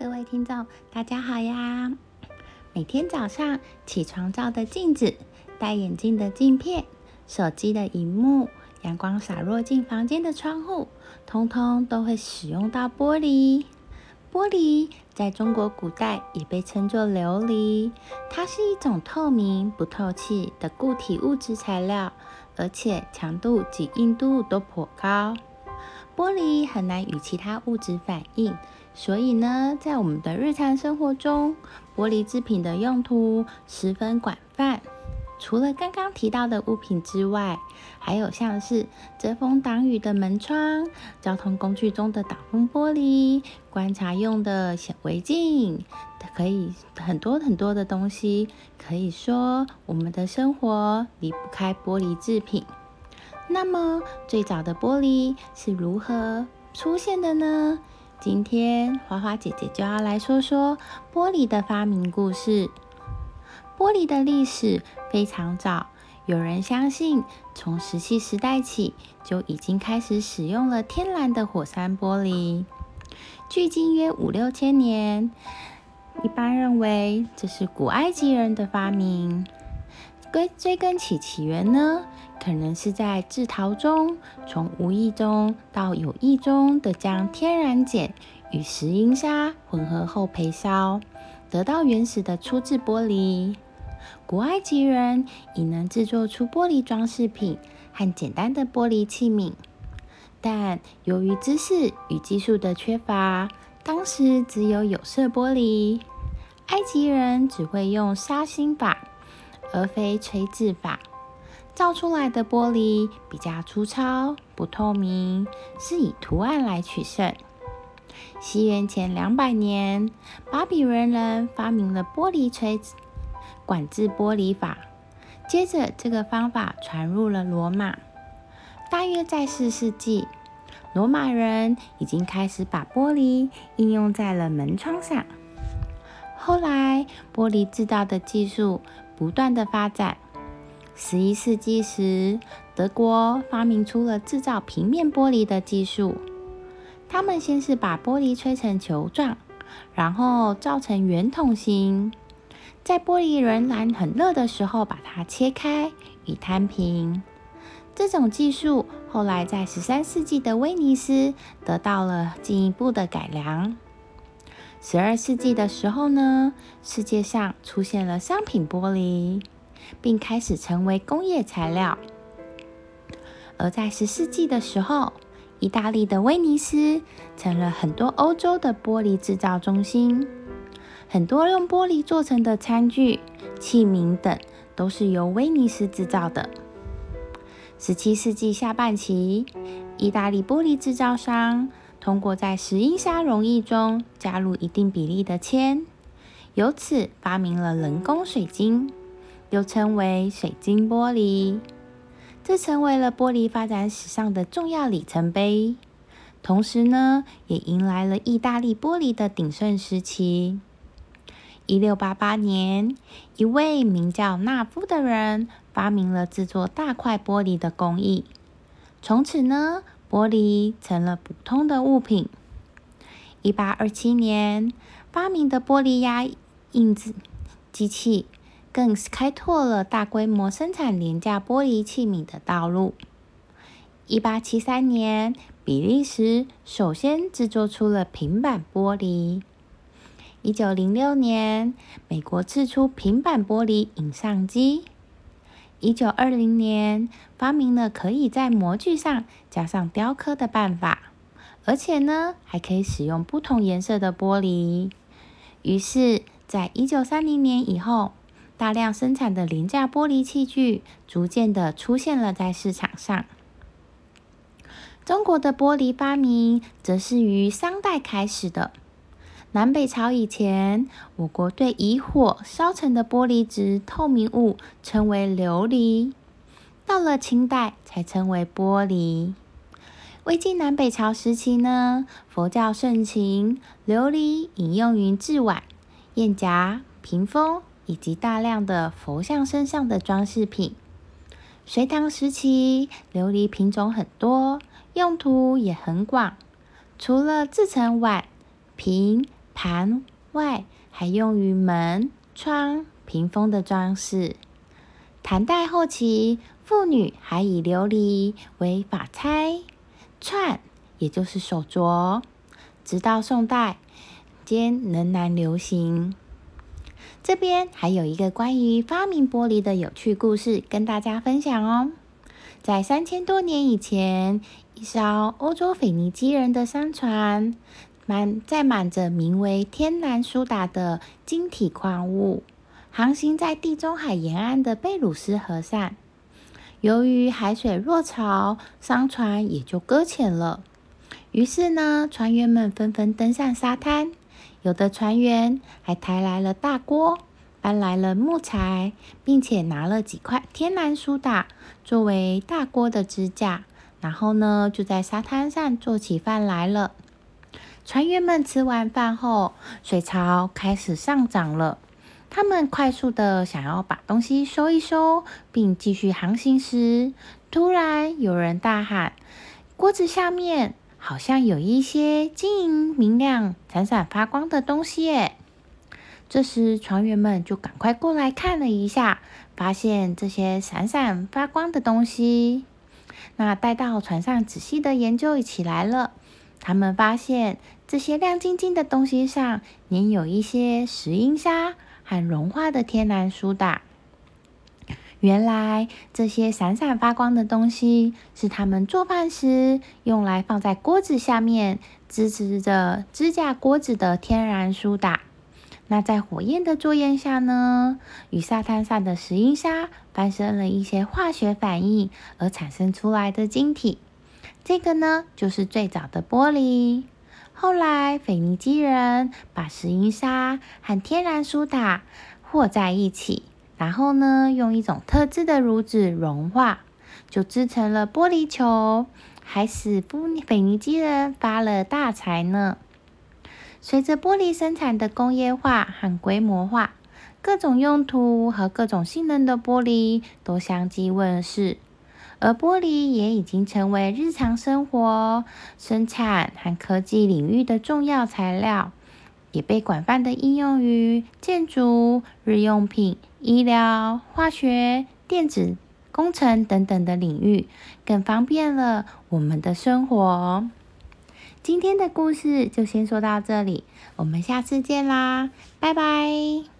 各位听众，大家好呀！每天早上起床照的镜子、戴眼镜的镜片、手机的荧幕、阳光洒落进房间的窗户，通通都会使用到玻璃。玻璃在中国古代也被称作琉璃，它是一种透明、不透气的固体物质材料，而且强度及硬度都颇高。玻璃很难与其他物质反应。所以呢，在我们的日常生活中，玻璃制品的用途十分广泛。除了刚刚提到的物品之外，还有像是遮风挡雨的门窗、交通工具中的挡风玻璃、观察用的显微镜，可以很多很多的东西。可以说，我们的生活离不开玻璃制品。那么，最早的玻璃是如何出现的呢？今天花花姐姐就要来说说玻璃的发明故事。玻璃的历史非常早，有人相信从石器时代起就已经开始使用了天然的火山玻璃，距今约五六千年。一般认为这是古埃及人的发明。追追根起起源呢，可能是在制陶中，从无意中到有意中的将天然碱与石英砂混合后焙烧，得到原始的粗制玻璃。古埃及人已能制作出玻璃装饰品和简单的玻璃器皿，但由于知识与技术的缺乏，当时只有有色玻璃，埃及人只会用砂芯法。而非吹制法，造出来的玻璃比较粗糙、不透明，是以图案来取胜。西元前两百年，巴比伦人发明了玻璃锤子管制玻璃法，接着这个方法传入了罗马。大约在四世纪，罗马人已经开始把玻璃应用在了门窗上。后来，玻璃制造的技术。不断的发展。十一世纪时，德国发明出了制造平面玻璃的技术。他们先是把玻璃吹成球状，然后造成圆筒形，在玻璃仍然很热的时候把它切开与摊平。这种技术后来在十三世纪的威尼斯得到了进一步的改良。十二世纪的时候呢，世界上出现了商品玻璃，并开始成为工业材料。而在十世纪的时候，意大利的威尼斯成了很多欧洲的玻璃制造中心，很多用玻璃做成的餐具、器皿等都是由威尼斯制造的。十七世纪下半期，意大利玻璃制造商。通过在石英砂溶液中加入一定比例的铅，由此发明了人工水晶，又称为水晶玻璃。这成为了玻璃发展史上的重要里程碑。同时呢，也迎来了意大利玻璃的鼎盛时期。一六八八年，一位名叫纳夫的人发明了制作大块玻璃的工艺。从此呢。玻璃成了普通的物品。一八二七年发明的玻璃压印机机器，更开拓了大规模生产廉价玻璃器皿的道路。一八七三年，比利时首先制作出了平板玻璃。一九零六年，美国制出平板玻璃影像机。一九二零年，发明了可以在模具上加上雕刻的办法，而且呢，还可以使用不同颜色的玻璃。于是，在一九三零年以后，大量生产的廉价玻璃器具逐渐的出现了在市场上。中国的玻璃发明，则是于商代开始的。南北朝以前，我国对以火烧成的玻璃质透明物称为琉璃。到了清代，才称为玻璃。魏晋南北朝时期呢，佛教盛行，琉璃引用于制碗、砚夹、屏风以及大量的佛像身上的装饰品。隋唐时期，琉璃品种很多，用途也很广，除了制成碗、瓶。盘外还用于门窗、屏风的装饰。唐代后期，妇女还以琉璃为发钗、串，也就是手镯。直到宋代间仍然流行。这边还有一个关于发明玻璃的有趣故事跟大家分享哦。在三千多年以前，一艘欧洲腓尼基人的商船满载满着名为天然苏打的晶体矿物。航行在地中海沿岸的贝鲁斯河上，由于海水弱潮，商船也就搁浅了。于是呢，船员们纷纷登上沙滩，有的船员还抬来了大锅，搬来了木材，并且拿了几块天然苏打作为大锅的支架，然后呢，就在沙滩上做起饭来了。船员们吃完饭后，水潮开始上涨了。他们快速的想要把东西收一收，并继续航行时，突然有人大喊：“锅子下面好像有一些晶莹明亮、闪闪发光的东西！”耶！这时，船员们就赶快过来看了一下，发现这些闪闪发光的东西。那带到船上仔细的研究起来了。他们发现这些亮晶晶的东西上粘有一些石英砂。和融化的天然苏打。原来这些闪闪发光的东西是他们做饭时用来放在锅子下面支持着支架锅子的天然苏打。那在火焰的作用下呢，与沙滩上的石英砂发生了一些化学反应而产生出来的晶体。这个呢，就是最早的玻璃。后来，腓尼基人把石英砂和天然苏打和在一起，然后呢，用一种特制的炉子融化，就制成了玻璃球，还使腓尼基人发了大财呢。随着玻璃生产的工业化和规模化，各种用途和各种性能的玻璃都相继问世。而玻璃也已经成为日常生活、生产和科技领域的重要材料，也被广泛的应用于建筑、日用品、医疗、化学、电子工程等等的领域，更方便了我们的生活。今天的故事就先说到这里，我们下次见啦，拜拜。